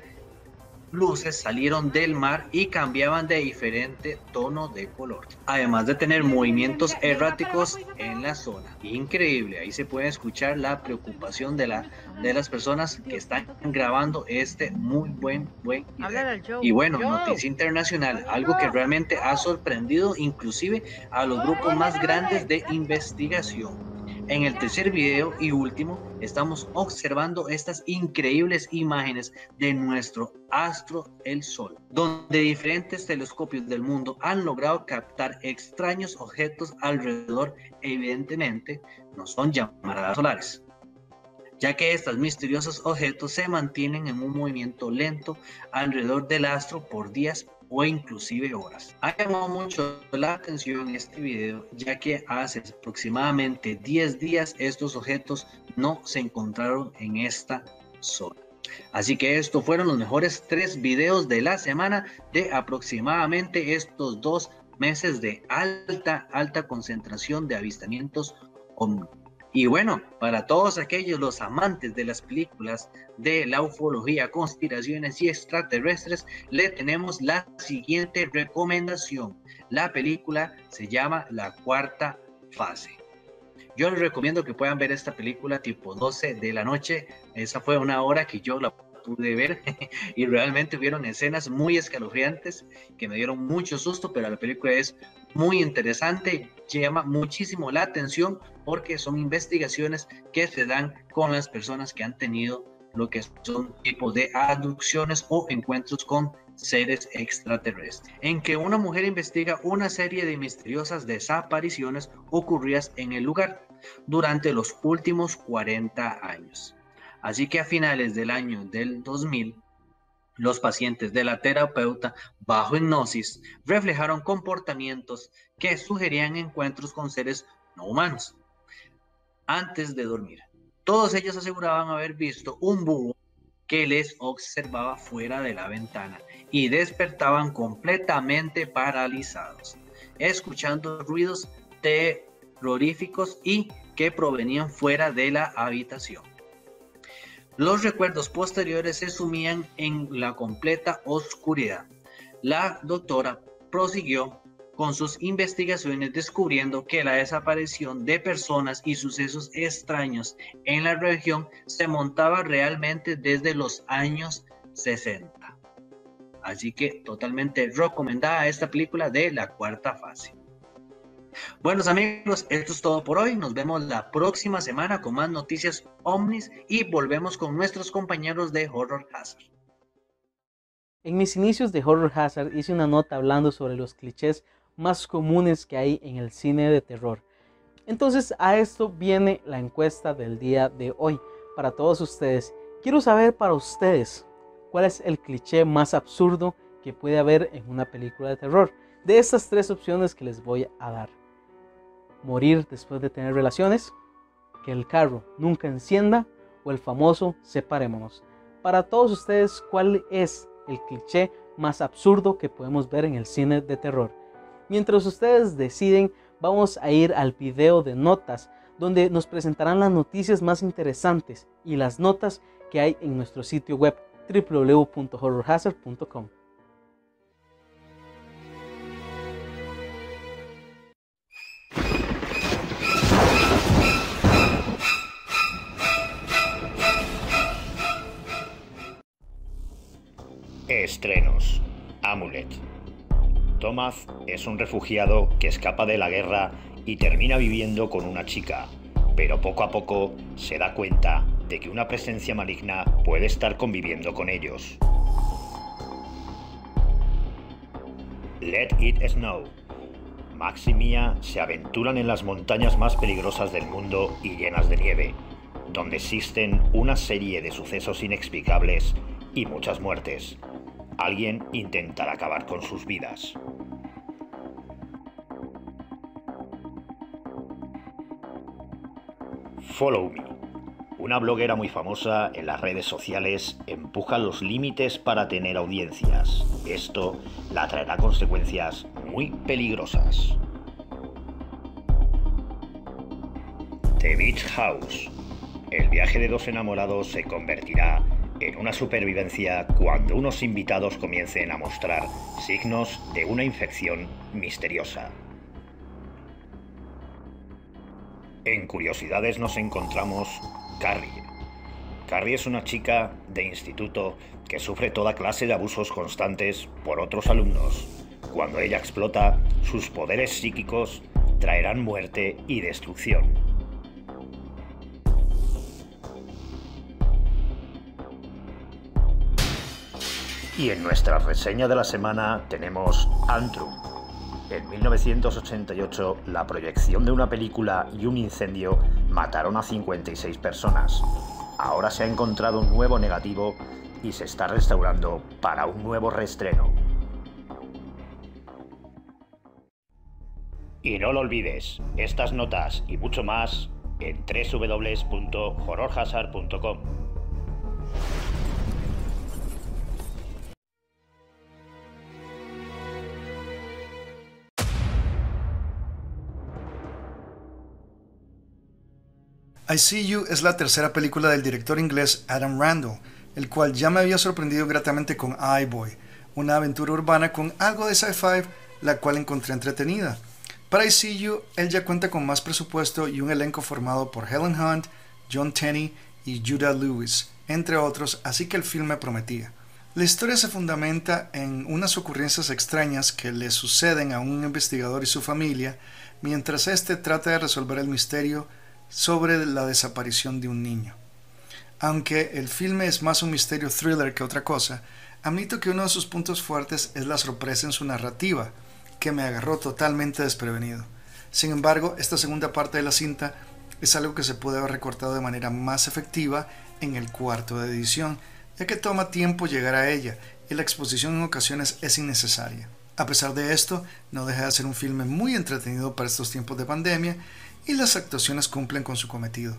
luces salieron del mar y cambiaban de diferente tono de color. Además de tener movimientos erráticos en la zona. Increíble, ahí se puede escuchar la preocupación de, la, de las personas que están grabando este muy buen, buen video. Y bueno, noticia internacional, algo que realmente ha sorprendido inclusive a los grupos más grandes de investigación en el tercer video y último, estamos observando estas increíbles imágenes de nuestro astro el Sol, donde diferentes telescopios del mundo han logrado captar extraños objetos alrededor, evidentemente no son llamaradas solares ya que estos misteriosos objetos se mantienen en un movimiento lento alrededor del astro por días o inclusive horas. Ha llamado mucho la atención este video ya que hace aproximadamente 10 días estos objetos no se encontraron en esta zona. Así que estos fueron los mejores tres videos de la semana de aproximadamente estos dos meses de alta, alta concentración de avistamientos OVNI. Y bueno, para todos aquellos los amantes de las películas de la ufología, conspiraciones y extraterrestres, le tenemos la siguiente recomendación. La película se llama La Cuarta Fase. Yo les recomiendo que puedan ver esta película tipo 12 de la noche. Esa fue una hora que yo la pude ver y realmente hubieron escenas muy escalofriantes que me dieron mucho susto, pero la película es muy interesante, llama muchísimo la atención porque son investigaciones que se dan con las personas que han tenido lo que son tipos de abducciones o encuentros con seres extraterrestres, en que una mujer investiga una serie de misteriosas desapariciones ocurridas en el lugar durante los últimos 40 años. Así que a finales del año del 2000, los pacientes de la terapeuta bajo hipnosis reflejaron comportamientos que sugerían encuentros con seres no humanos antes de dormir. Todos ellos aseguraban haber visto un búho que les observaba fuera de la ventana y despertaban completamente paralizados, escuchando ruidos terroríficos y que provenían fuera de la habitación. Los recuerdos posteriores se sumían en la completa oscuridad. La doctora prosiguió con sus investigaciones descubriendo que la desaparición de personas y sucesos extraños en la región se montaba realmente desde los años 60. Así que totalmente recomendada esta película de la cuarta fase. Buenos amigos, esto es todo por hoy. Nos vemos la próxima semana con más noticias ovnis y volvemos con nuestros compañeros de Horror Hazard.
En mis inicios de Horror Hazard hice una nota hablando sobre los clichés más comunes que hay en el cine de terror. Entonces a esto viene la encuesta del día de hoy para todos ustedes. Quiero saber para ustedes cuál es el cliché más absurdo que puede haber en una película de terror. De estas tres opciones que les voy a dar morir después de tener relaciones, que el carro nunca encienda o el famoso separémonos. Para todos ustedes, ¿cuál es el cliché más absurdo que podemos ver en el cine de terror? Mientras ustedes deciden, vamos a ir al video de notas donde nos presentarán las noticias más interesantes y las notas que hay en nuestro sitio web www.horrorhazard.com.
Estrenos. Amulet. Thomas es un refugiado que escapa de la guerra y termina viviendo con una chica, pero poco a poco se da cuenta de que una presencia maligna puede estar conviviendo con ellos. Let It Snow. Max y Mia se aventuran en las montañas más peligrosas del mundo y llenas de nieve, donde existen una serie de sucesos inexplicables y muchas muertes. Alguien intentará acabar con sus vidas. Follow Me. Una bloguera muy famosa en las redes sociales empuja los límites para tener audiencias. Esto la traerá consecuencias muy peligrosas. The Beach House. El viaje de dos enamorados se convertirá en una supervivencia cuando unos invitados comiencen a mostrar signos de una infección misteriosa. En Curiosidades nos encontramos Carrie. Carrie es una chica de instituto que sufre toda clase de abusos constantes por otros alumnos. Cuando ella explota, sus poderes psíquicos traerán muerte y destrucción. Y en nuestra reseña de la semana tenemos Antrum, en 1988, la proyección de una película y un incendio mataron a 56 personas. Ahora se ha encontrado un nuevo negativo y se está restaurando para un nuevo reestreno. Y no lo olvides, estas notas y mucho más en www.horrorhazard.com.
I See You es la tercera película del director inglés Adam Randall, el cual ya me había sorprendido gratamente con iBoy, una aventura urbana con algo de sci-fi, la cual encontré entretenida. Para I See You, él ya cuenta con más presupuesto y un elenco formado por Helen Hunt, John Tenney y Judah Lewis, entre otros, así que el film me prometía. La historia se fundamenta en unas ocurrencias extrañas que le suceden a un investigador y su familia, mientras éste trata de resolver el misterio sobre la desaparición de un niño. Aunque el filme es más un misterio thriller que otra cosa, admito que uno de sus puntos fuertes es la sorpresa en su narrativa, que me agarró totalmente desprevenido. Sin embargo, esta segunda parte de la cinta es algo que se puede haber recortado de manera más efectiva en el cuarto de edición, ya que toma tiempo llegar a ella y la exposición en ocasiones es innecesaria. A pesar de esto, no deja de ser un filme muy entretenido para estos tiempos de pandemia y las actuaciones cumplen con su cometido.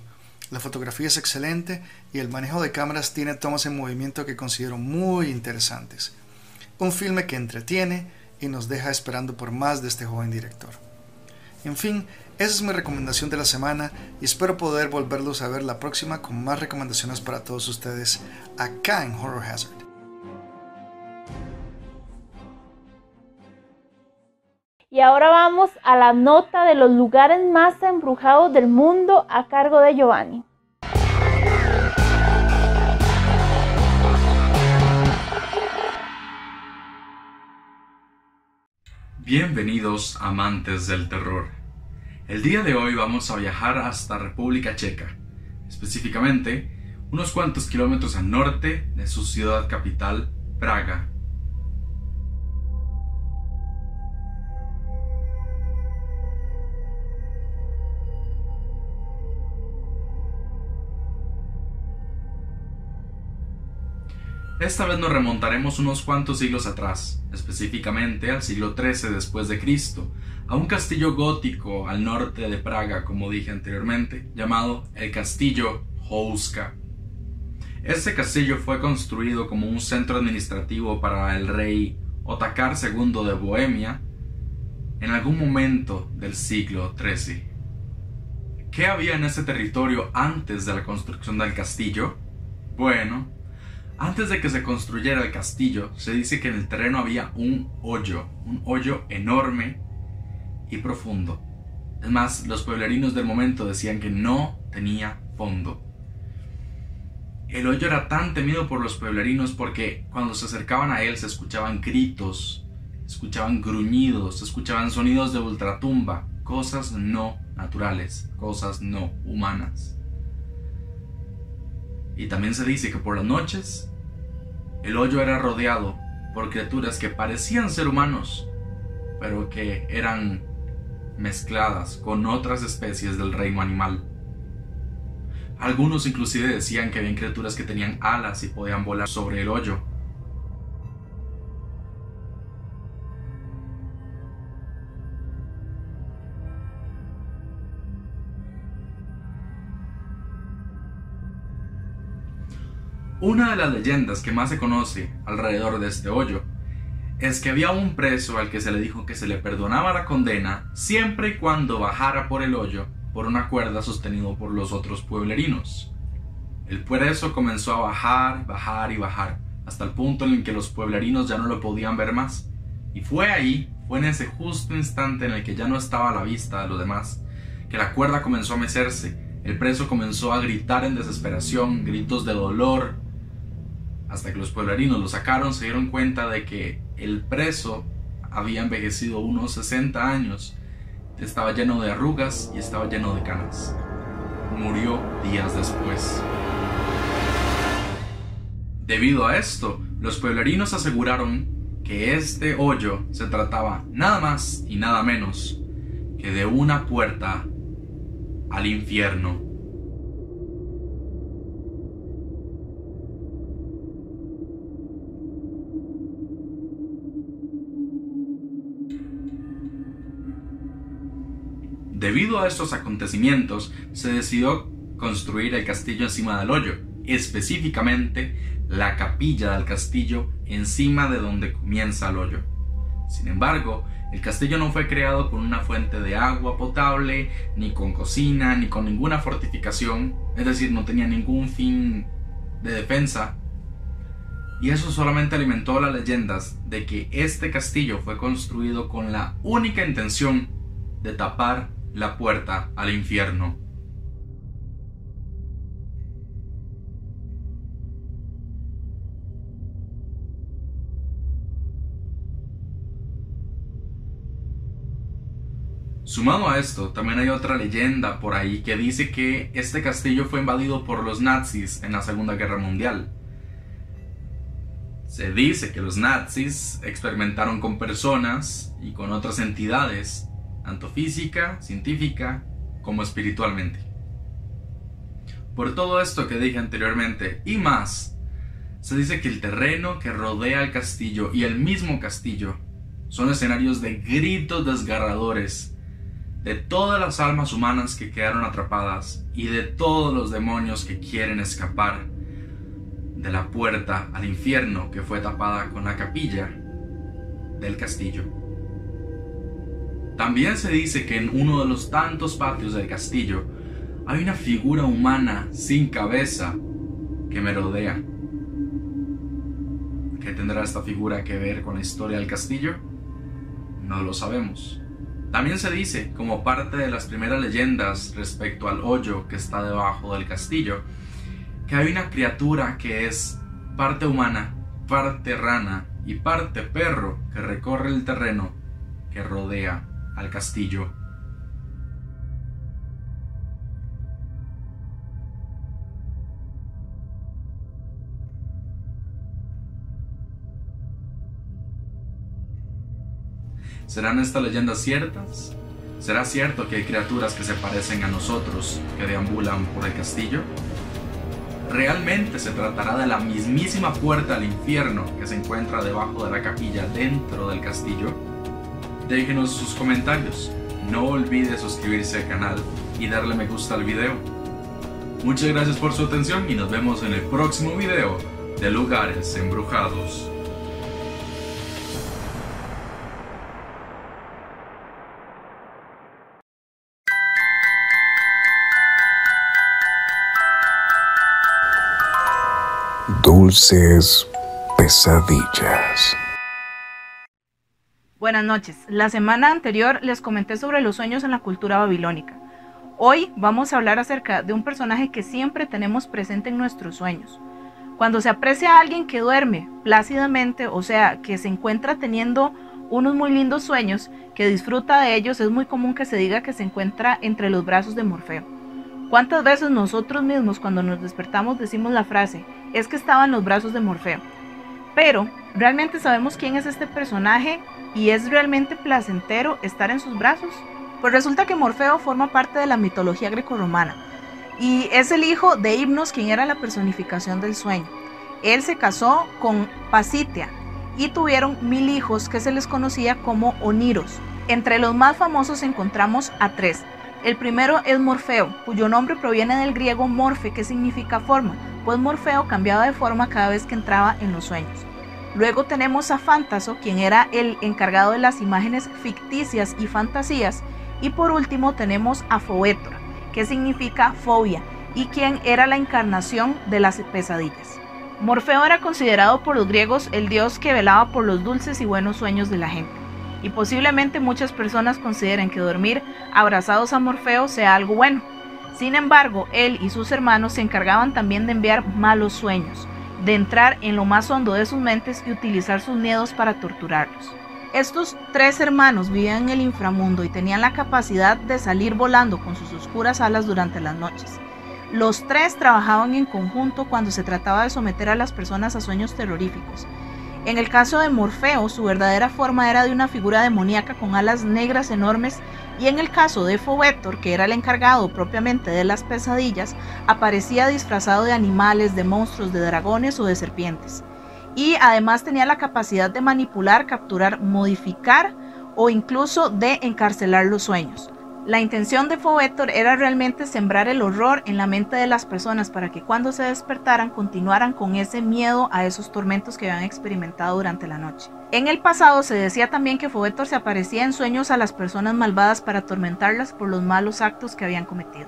La fotografía es excelente y el manejo de cámaras tiene tomas en movimiento que considero muy interesantes. Un filme que entretiene y nos deja esperando por más de este joven director. En fin, esa es mi recomendación de la semana y espero poder volverlos a ver la próxima con más recomendaciones para todos ustedes acá en Horror Hazard.
Y ahora vamos a la nota de los lugares más embrujados del mundo a cargo de Giovanni.
Bienvenidos amantes del terror. El día de hoy vamos a viajar hasta República Checa, específicamente unos cuantos kilómetros al norte de su ciudad capital, Praga. Esta vez nos remontaremos unos cuantos siglos atrás, específicamente al siglo XIII después de Cristo, a un castillo gótico al norte de Praga, como dije anteriormente, llamado el Castillo Houska. Este castillo fue construido como un centro administrativo para el rey Otakar II de Bohemia en algún momento del siglo XIII. ¿Qué había en ese territorio antes de la construcción del castillo? Bueno, antes de que se construyera el castillo, se dice que en el terreno había un hoyo, un hoyo enorme y profundo. Es más, los pueblerinos del momento decían que no tenía fondo. El hoyo era tan temido por los pueblerinos porque cuando se acercaban a él se escuchaban gritos, escuchaban gruñidos, se escuchaban sonidos de ultratumba, cosas no naturales, cosas no humanas. Y también se dice que por las noches el hoyo era rodeado por criaturas que parecían ser humanos, pero que eran mezcladas con otras especies del reino animal. Algunos inclusive decían que habían criaturas que tenían alas y podían volar sobre el hoyo. Una de las leyendas que más se conoce alrededor de este hoyo es que había un preso al que se le dijo que se le perdonaba la condena siempre y cuando bajara por el hoyo por una cuerda sostenido por los otros pueblerinos. El preso comenzó a bajar, bajar y bajar, hasta el punto en que los pueblerinos ya no lo podían ver más. Y fue ahí, fue en ese justo instante en el que ya no estaba a la vista de los demás, que la cuerda comenzó a mecerse. El preso comenzó a gritar en desesperación, gritos de dolor, hasta que los pueblerinos lo sacaron, se dieron cuenta de que el preso había envejecido unos 60 años, estaba lleno de arrugas y estaba lleno de canas. Murió días después. Debido a esto, los pueblerinos aseguraron que este hoyo se trataba nada más y nada menos que de una puerta al infierno. Debido a estos acontecimientos, se decidió construir el castillo encima del hoyo, específicamente la capilla del castillo encima de donde comienza el hoyo. Sin embargo, el castillo no fue creado con una fuente de agua potable, ni con cocina, ni con ninguna fortificación, es decir, no tenía ningún fin de defensa. Y eso solamente alimentó las leyendas de que este castillo fue construido con la única intención de tapar la puerta al infierno. Sumado a esto, también hay otra leyenda por ahí que dice que este castillo fue invadido por los nazis en la Segunda Guerra Mundial. Se dice que los nazis experimentaron con personas y con otras entidades tanto física, científica, como espiritualmente. Por todo esto que dije anteriormente y más, se dice que el terreno que rodea el castillo y el mismo castillo son escenarios de gritos desgarradores de todas las almas humanas que quedaron atrapadas y de todos los demonios que quieren escapar de la puerta al infierno que fue tapada con la capilla del castillo. También se dice que en uno de los tantos patios del castillo hay una figura humana sin cabeza que me rodea. ¿Qué tendrá esta figura que ver con la historia del castillo? No lo sabemos. También se dice, como parte de las primeras leyendas respecto al hoyo que está debajo del castillo, que hay una criatura que es parte humana, parte rana y parte perro que recorre el terreno que rodea al castillo. ¿Serán estas leyendas ciertas? ¿Será cierto que hay criaturas que se parecen a nosotros que deambulan por el castillo? ¿Realmente se tratará de la mismísima puerta al infierno que se encuentra debajo de la capilla dentro del castillo? Déjenos sus comentarios. No olvide suscribirse al canal y darle me gusta al video. Muchas gracias por su atención y nos vemos en el próximo video de Lugares Embrujados.
Dulces pesadillas.
Buenas noches. La semana anterior les comenté sobre los sueños en la cultura babilónica.
Hoy vamos a hablar acerca de un personaje que siempre tenemos presente en nuestros sueños. Cuando se aprecia a alguien que duerme plácidamente, o sea, que se encuentra teniendo unos muy lindos sueños, que disfruta de ellos, es muy común que se diga que se encuentra entre los brazos de Morfeo. ¿Cuántas veces nosotros mismos cuando nos despertamos decimos la frase, es que estaba en los brazos de Morfeo? Pero, ¿realmente sabemos quién es este personaje y es realmente placentero estar en sus brazos? Pues resulta que Morfeo forma parte de la mitología grecorromana y es el hijo de Hipnos, quien era la personificación del sueño. Él se casó con Pasitia y tuvieron mil hijos que se les conocía como Oniros. Entre los más famosos encontramos a tres. El primero es Morfeo, cuyo nombre proviene del griego morfe, que significa forma, pues Morfeo cambiaba de forma cada vez que entraba en los sueños. Luego tenemos a Fantaso, quien era el encargado de las imágenes ficticias y fantasías. Y por último tenemos a Foétora, que significa fobia, y quien era la encarnación de las pesadillas. Morfeo era considerado por los griegos el dios que velaba por los dulces y buenos sueños de la gente. Y posiblemente muchas personas consideren que dormir abrazados a Morfeo sea algo bueno. Sin embargo, él y sus hermanos se encargaban también de enviar malos sueños, de entrar en lo más hondo de sus mentes y utilizar sus miedos para torturarlos. Estos tres hermanos vivían en el inframundo y tenían la capacidad de salir volando con sus oscuras alas durante las noches. Los tres trabajaban en conjunto cuando se trataba de someter a las personas a sueños terroríficos. En el caso de Morfeo, su verdadera forma era de una figura demoníaca con alas negras enormes y en el caso de Fobetor, que era el encargado propiamente de las pesadillas, aparecía disfrazado de animales, de monstruos, de dragones o de serpientes y además tenía la capacidad de manipular, capturar, modificar o incluso de encarcelar los sueños. La intención de Fobetor era realmente sembrar el horror en la mente de las personas para que cuando se despertaran continuaran con ese miedo a esos tormentos que habían experimentado durante la noche. En el pasado se decía también que Fobetor se aparecía en sueños a las personas malvadas para atormentarlas por los malos actos que habían cometido.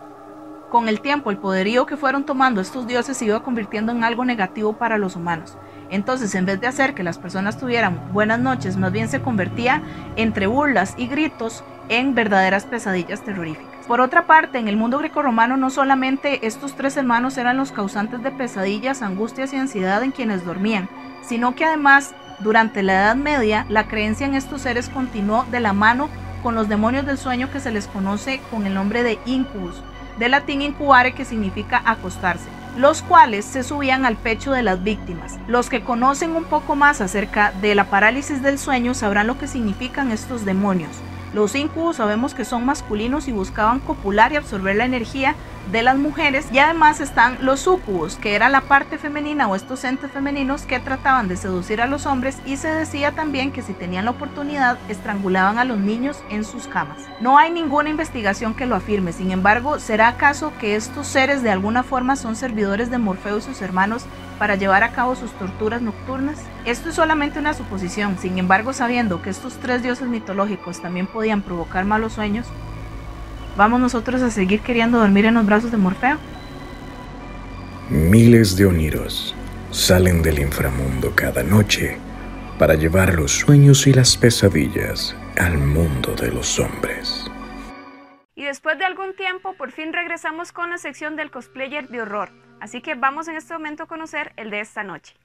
Con el tiempo, el poderío que fueron tomando estos dioses se iba convirtiendo en algo negativo para los humanos, entonces, en vez de hacer que las personas tuvieran buenas noches, más bien se convertía entre burlas y gritos en verdaderas pesadillas terroríficas. Por otra parte, en el mundo grecorromano no solamente estos tres hermanos eran los causantes de pesadillas, angustias y ansiedad en quienes dormían, sino que además, durante la Edad Media, la creencia en estos seres continuó de la mano con los demonios del sueño que se les conoce con el nombre de incubus, de latín incubare que significa acostarse los cuales se subían al pecho de las víctimas. Los que conocen un poco más acerca de la parálisis del sueño sabrán lo que significan estos demonios. Los incubos sabemos que son masculinos y buscaban copular y absorber la energía de las mujeres y además están los sucubos, que era la parte femenina o estos entes femeninos que trataban de seducir a los hombres y se decía también que si tenían la oportunidad estrangulaban a los niños en sus camas. No hay ninguna investigación que lo afirme, sin embargo, ¿será acaso que estos seres de alguna forma son servidores de Morfeo y sus hermanos para llevar a cabo sus torturas nocturnas? Esto es solamente una suposición, sin embargo, sabiendo que estos tres dioses mitológicos también podían provocar malos sueños, ¿Vamos nosotros a seguir queriendo dormir en los brazos de Morfeo?
Miles de oniros salen del inframundo cada noche para llevar los sueños y las pesadillas al mundo de los hombres.
Y después de algún tiempo, por fin regresamos con la sección del cosplayer de horror. Así que vamos en este momento a conocer el de esta noche.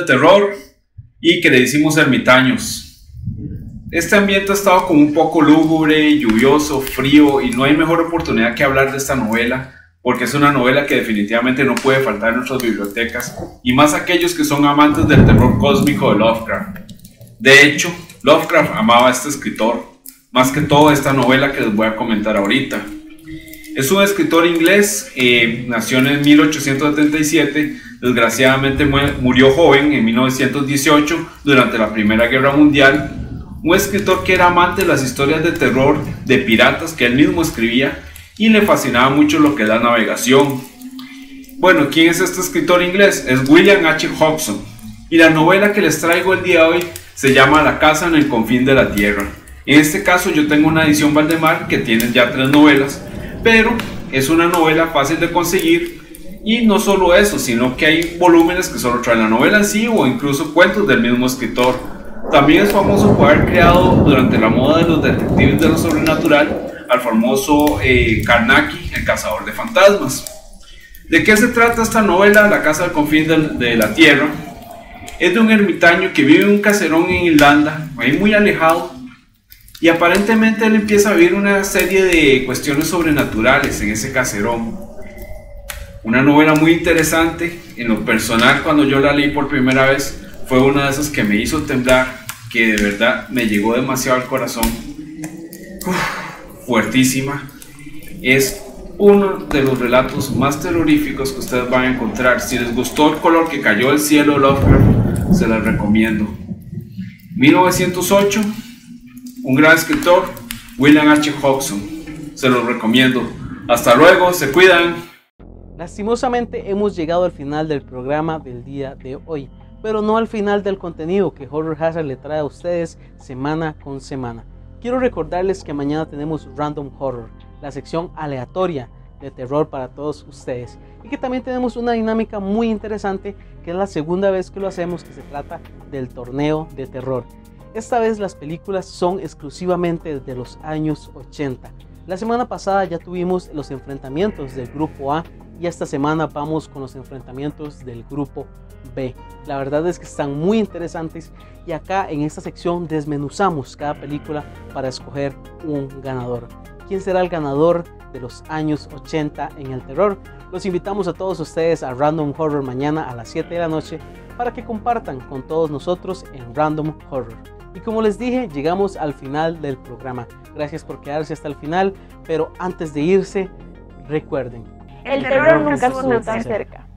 Del terror y queridísimos ermitaños. Este ambiente ha estado como un poco lúgubre, lluvioso, frío y no hay mejor oportunidad que hablar de esta novela porque es una novela que definitivamente no puede faltar en nuestras bibliotecas y más aquellos que son amantes del terror cósmico de Lovecraft. De hecho, Lovecraft amaba a este escritor, más que todo esta novela que les voy a comentar ahorita. Es un escritor inglés, eh, nació en 1877, desgraciadamente murió joven en 1918 durante la Primera Guerra Mundial. Un escritor que era amante de las historias de terror de piratas que él mismo escribía y le fascinaba mucho lo que es la navegación. Bueno, ¿quién es este escritor inglés? Es William H. Hobson. Y la novela que les traigo el día de hoy se llama La casa en el confín de la tierra. En este caso yo tengo una edición Valdemar que tiene ya tres novelas, pero es una novela fácil de conseguir y no solo eso, sino que hay volúmenes que solo traen la novela en sí o incluso cuentos del mismo escritor. También es famoso por haber creado durante la moda de los detectives de lo sobrenatural al famoso eh, el cazador de fantasmas. ¿De qué se trata esta novela, La Casa del Confín de, la Tierra? Es de un ermitaño que vive en un caserón en Irlanda, ahí muy alejado, y aparentemente él empieza a vivir una serie de cuestiones sobrenaturales en ese caserón. Una novela muy interesante, en lo personal cuando yo la leí por primera vez, fue una de esas que me hizo temblar, que de verdad me llegó demasiado al corazón fuertísima. Es uno de los relatos más terroríficos que ustedes van a encontrar. Si les gustó el color que cayó del cielo Lovecraft, se las recomiendo. 1908, un gran escritor, William H. Hobson. Se los recomiendo. Hasta luego, se cuidan.
Lastimosamente hemos llegado al final del programa del día de hoy, pero no al final del contenido que Horror Hazard le trae a ustedes semana con semana. Quiero recordarles que mañana tenemos Random Horror, la sección aleatoria de terror para todos ustedes. Y que también tenemos una dinámica muy interesante, que es la segunda vez que lo hacemos, que se trata del torneo de terror. Esta vez las películas son exclusivamente de los años 80. La semana pasada ya tuvimos los enfrentamientos del grupo A y esta semana vamos con los enfrentamientos del grupo B. La verdad es que están muy interesantes y acá en esta sección desmenuzamos cada película para escoger un ganador. ¿Quién será el ganador de los años 80 en el terror? Los invitamos a todos ustedes a Random Horror mañana a las 7 de la noche para que compartan con todos nosotros en Random Horror. Y como les dije, llegamos al final del programa. Gracias por quedarse hasta el final, pero antes de irse, recuerden,
el terror nunca estuvo tan cerca.